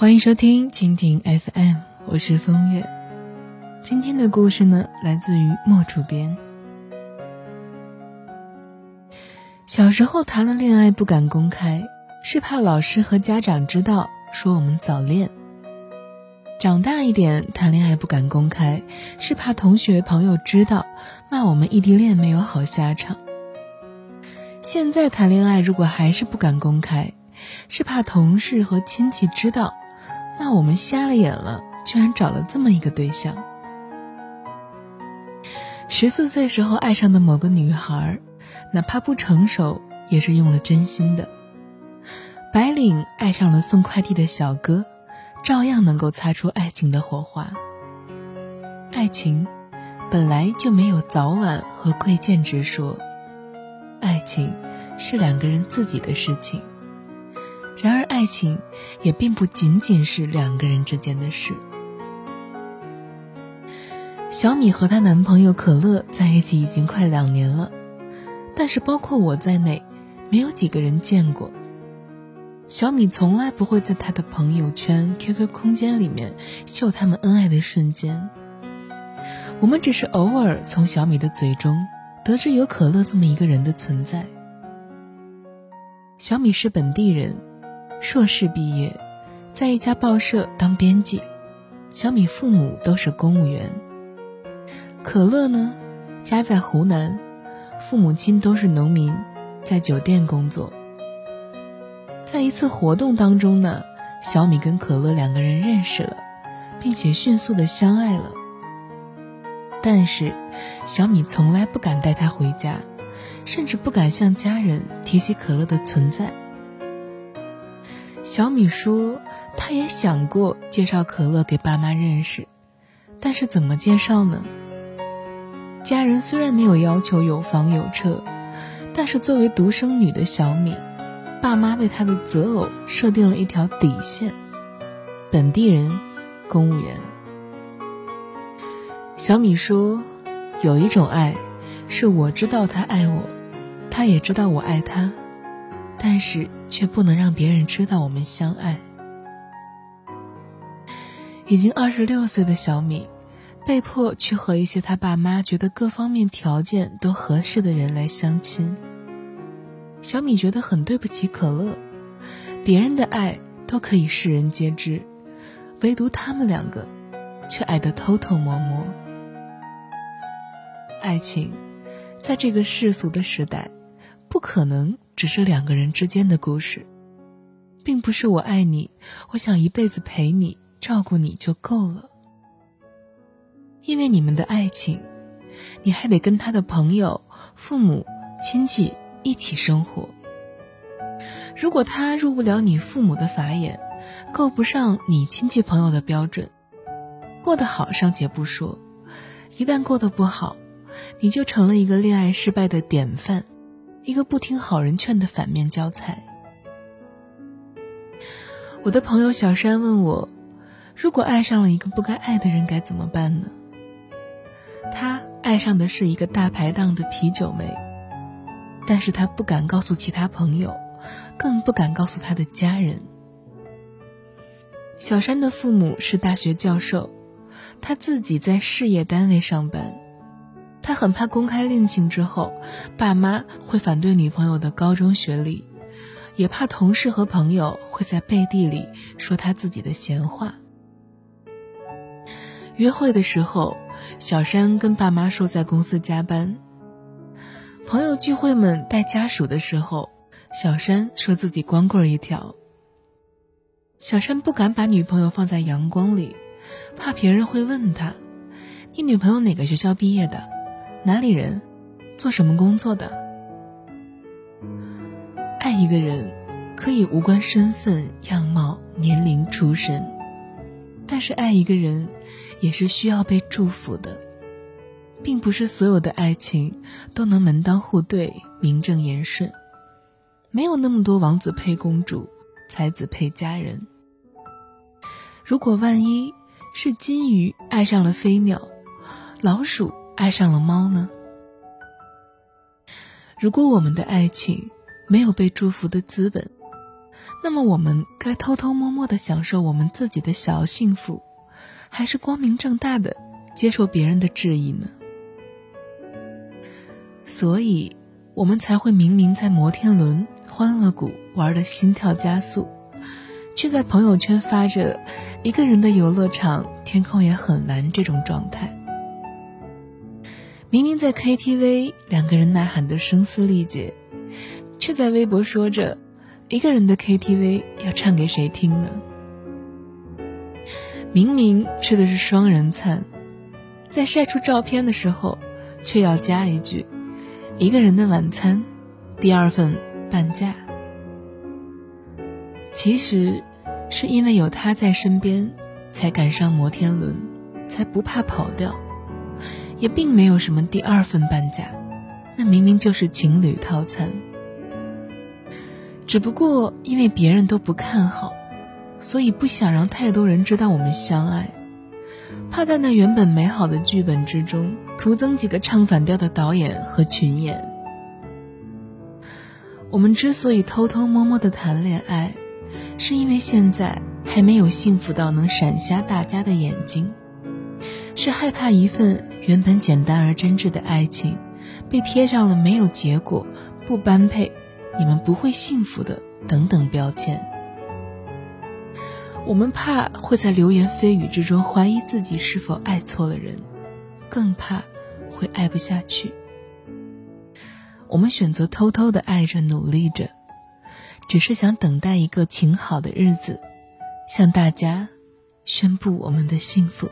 欢迎收听蜻蜓 FM，我是风月。今天的故事呢，来自于莫主编。小时候谈了恋爱不敢公开，是怕老师和家长知道，说我们早恋。长大一点谈恋爱不敢公开，是怕同学朋友知道，骂我们异地恋没有好下场。现在谈恋爱如果还是不敢公开，是怕同事和亲戚知道。那我们瞎了眼了，居然找了这么一个对象。十四岁时候爱上的某个女孩，哪怕不成熟，也是用了真心的。白领爱上了送快递的小哥，照样能够擦出爱情的火花。爱情本来就没有早晚和贵贱之说，爱情是两个人自己的事情。然而，爱情也并不仅仅是两个人之间的事。小米和她男朋友可乐在一起已经快两年了，但是包括我在内，没有几个人见过。小米从来不会在她的朋友圈、QQ 空间里面秀他们恩爱的瞬间。我们只是偶尔从小米的嘴中得知有可乐这么一个人的存在。小米是本地人。硕士毕业，在一家报社当编辑。小米父母都是公务员。可乐呢，家在湖南，父母亲都是农民，在酒店工作。在一次活动当中呢，小米跟可乐两个人认识了，并且迅速的相爱了。但是，小米从来不敢带他回家，甚至不敢向家人提起可乐的存在。小米说，她也想过介绍可乐给爸妈认识，但是怎么介绍呢？家人虽然没有要求有房有车，但是作为独生女的小米，爸妈为她的择偶设定了一条底线：本地人，公务员。小米说，有一种爱，是我知道他爱我，他也知道我爱他。但是却不能让别人知道我们相爱。已经二十六岁的小米，被迫去和一些他爸妈觉得各方面条件都合适的人来相亲。小米觉得很对不起可乐，别人的爱都可以世人皆知，唯独他们两个，却爱得偷偷摸摸。爱情，在这个世俗的时代，不可能。只是两个人之间的故事，并不是我爱你，我想一辈子陪你、照顾你就够了。因为你们的爱情，你还得跟他的朋友、父母亲戚一起生活。如果他入不了你父母的法眼，够不上你亲戚朋友的标准，过得好尚且不说，一旦过得不好，你就成了一个恋爱失败的典范。一个不听好人劝的反面教材。我的朋友小山问我，如果爱上了一个不该爱的人该怎么办呢？他爱上的是一个大排档的啤酒妹，但是他不敢告诉其他朋友，更不敢告诉他的家人。小山的父母是大学教授，他自己在事业单位上班。他很怕公开恋情之后，爸妈会反对女朋友的高中学历，也怕同事和朋友会在背地里说他自己的闲话。约会的时候，小山跟爸妈说在公司加班；朋友聚会们带家属的时候，小山说自己光棍一条。小山不敢把女朋友放在阳光里，怕别人会问他：“你女朋友哪个学校毕业的？”哪里人，做什么工作的？爱一个人，可以无关身份、样貌、年龄、出身，但是爱一个人，也是需要被祝福的，并不是所有的爱情都能门当户对、名正言顺，没有那么多王子配公主，才子配佳人。如果万一是金鱼爱上了飞鸟，老鼠。爱上了猫呢？如果我们的爱情没有被祝福的资本，那么我们该偷偷摸摸的享受我们自己的小幸福，还是光明正大的接受别人的质疑呢？所以，我们才会明明在摩天轮、欢乐谷玩的心跳加速，却在朋友圈发着一个人的游乐场，天空也很蓝这种状态。明明在 KTV 两个人呐喊的声嘶力竭，却在微博说着一个人的 KTV 要唱给谁听呢？明明吃的是双人餐，在晒出照片的时候，却要加一句一个人的晚餐，第二份半价。其实是因为有他在身边，才赶上摩天轮，才不怕跑掉。也并没有什么第二份半价，那明明就是情侣套餐。只不过因为别人都不看好，所以不想让太多人知道我们相爱，怕在那原本美好的剧本之中徒增几个唱反调的导演和群演。我们之所以偷偷摸摸的谈恋爱，是因为现在还没有幸福到能闪瞎大家的眼睛。是害怕一份原本简单而真挚的爱情，被贴上了没有结果、不般配、你们不会幸福的等等标签。我们怕会在流言蜚语之中怀疑自己是否爱错了人，更怕会爱不下去。我们选择偷偷的爱着、努力着，只是想等待一个晴好的日子，向大家宣布我们的幸福。